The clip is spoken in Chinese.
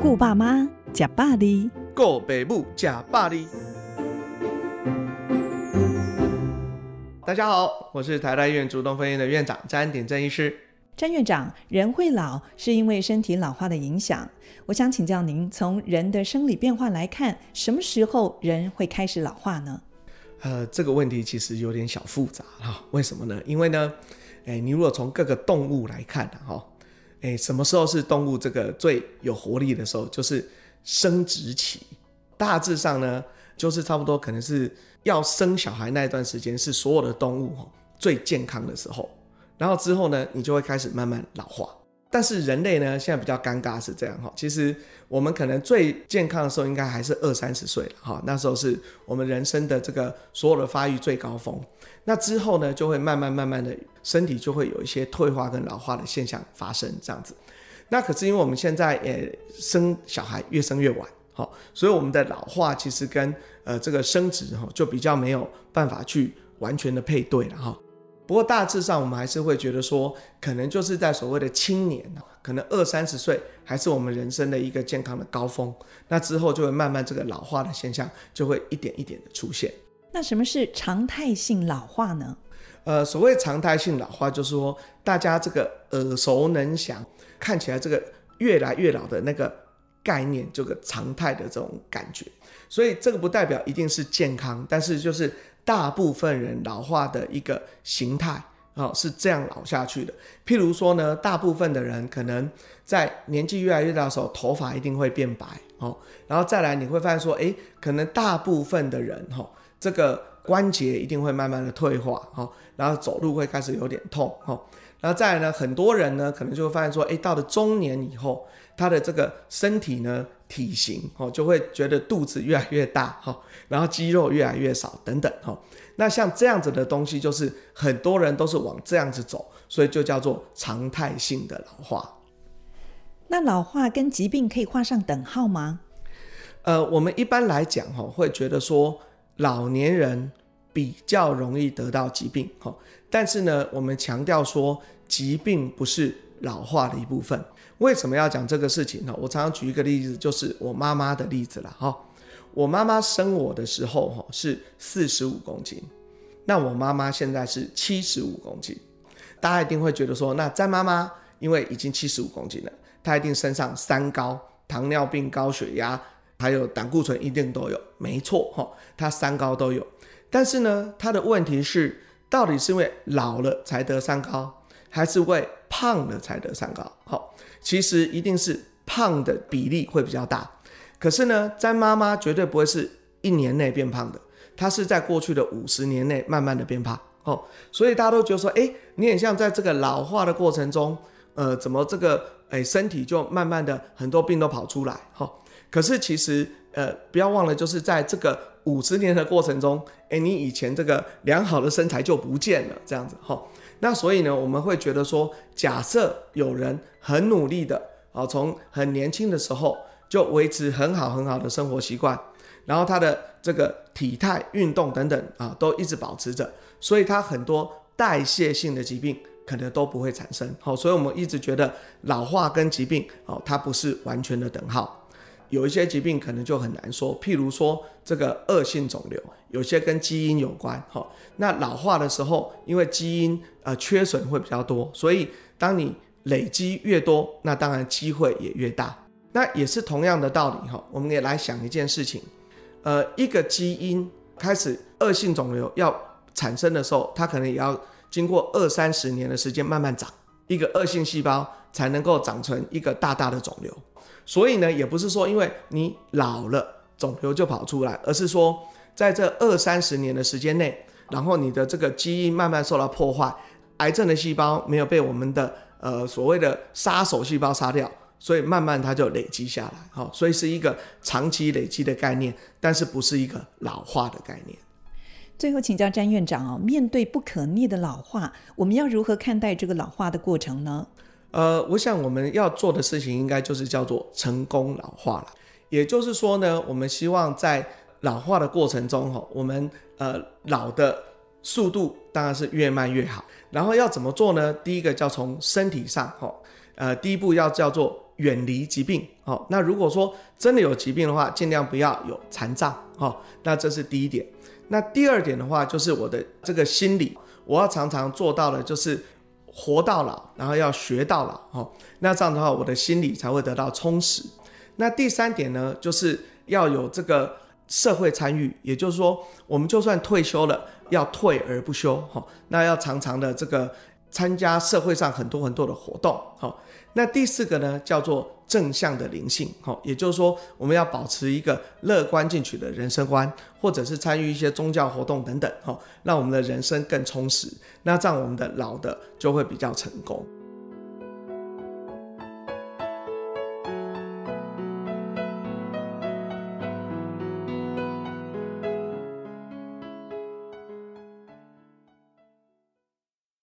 顾爸妈，吃百里，顾爸母，吃百里。大家好，我是台大医院竹东分院的院长詹鼎正医师。詹院长，人会老是因为身体老化的影响。我想请教您，从人的生理变化来看，什么时候人会开始老化呢？呃，这个问题其实有点小复杂哈。为什么呢？因为呢，诶，你如果从各个动物来看哈。哎，什么时候是动物这个最有活力的时候？就是生殖期，大致上呢，就是差不多可能是要生小孩那一段时间，是所有的动物最健康的时候。然后之后呢，你就会开始慢慢老化。但是人类呢，现在比较尴尬是这样哈，其实我们可能最健康的时候应该还是二三十岁了哈，那时候是我们人生的这个所有的发育最高峰。那之后呢，就会慢慢慢慢的身体就会有一些退化跟老化的现象发生这样子。那可是因为我们现在也生小孩越生越晚，好，所以我们的老化其实跟呃这个生殖哈就比较没有办法去完全的配对了哈。不过大致上，我们还是会觉得说，可能就是在所谓的青年，可能二三十岁还是我们人生的一个健康的高峰。那之后就会慢慢这个老化的现象就会一点一点的出现。那什么是常态性老化呢？呃，所谓常态性老化，就是说大家这个耳熟能详，看起来这个越来越老的那个概念，这个常态的这种感觉。所以这个不代表一定是健康，但是就是。大部分人老化的一个形态啊，是这样老下去的。譬如说呢，大部分的人可能在年纪越来越大的时候，头发一定会变白哦。然后再来，你会发现说，诶，可能大部分的人哈，这个关节一定会慢慢的退化哦，然后走路会开始有点痛哦。然后再来呢，很多人呢，可能就会发现说，哎，到了中年以后，他的这个身体呢，体型哦，就会觉得肚子越来越大哈，然后肌肉越来越少等等哈。那像这样子的东西，就是很多人都是往这样子走，所以就叫做常态性的老化。那老化跟疾病可以画上等号吗？呃，我们一般来讲哈，会觉得说老年人比较容易得到疾病哈，但是呢，我们强调说疾病不是老化的一部分。为什么要讲这个事情呢？我常常举一个例子，就是我妈妈的例子了哈。我妈妈生我的时候哈是四十五公斤，那我妈妈现在是七十五公斤。大家一定会觉得说，那詹妈妈因为已经七十五公斤了，她一定身上三高：糖尿病、高血压，还有胆固醇一定都有。没错哈，她三高都有。但是呢，她的问题是，到底是因为老了才得三高，还是因为胖了才得三高？好。其实一定是胖的比例会比较大，可是呢，詹妈妈绝对不会是一年内变胖的，她是在过去的五十年内慢慢的变胖哦，所以大家都觉得说，哎，你很像在这个老化的过程中，呃，怎么这个哎身体就慢慢的很多病都跑出来哈、可是其实呃不要忘了，就是在这个五十年的过程中，哎，你以前这个良好的身材就不见了，这样子哈。那所以呢，我们会觉得说，假设有人很努力的啊，从很年轻的时候就维持很好很好的生活习惯，然后他的这个体态、运动等等啊，都一直保持着，所以他很多代谢性的疾病可能都不会产生。好，所以我们一直觉得老化跟疾病哦，它不是完全的等号。有一些疾病可能就很难说，譬如说这个恶性肿瘤，有些跟基因有关。哈，那老化的时候，因为基因呃缺损会比较多，所以当你累积越多，那当然机会也越大。那也是同样的道理哈，我们也来想一件事情，呃，一个基因开始恶性肿瘤要产生的时候，它可能也要经过二三十年的时间慢慢长，一个恶性细胞才能够长成一个大大的肿瘤。所以呢，也不是说因为你老了，肿瘤就跑出来，而是说在这二三十年的时间内，然后你的这个基因慢慢受到破坏，癌症的细胞没有被我们的呃所谓的杀手细胞杀掉，所以慢慢它就累积下来，好，所以是一个长期累积的概念，但是不是一个老化的概念。最后请教詹院长哦，面对不可逆的老化，我们要如何看待这个老化的过程呢？呃，我想我们要做的事情应该就是叫做成功老化了。也就是说呢，我们希望在老化的过程中，哈，我们呃老的速度当然是越慢越好。然后要怎么做呢？第一个叫从身体上，哈，呃，第一步要叫做远离疾病。好，那如果说真的有疾病的话，尽量不要有残障。好，那这是第一点。那第二点的话，就是我的这个心理，我要常常做到的，就是活到老，然后要学到老。哦，那这样的话，我的心理才会得到充实。那第三点呢，就是要有这个社会参与，也就是说，我们就算退休了，要退而不休。哈，那要常常的这个参加社会上很多很多的活动。好，那第四个呢，叫做。正向的灵性，哈，也就是说，我们要保持一个乐观进取的人生观，或者是参与一些宗教活动等等，哈，让我们的人生更充实。那这样我们的老的就会比较成功。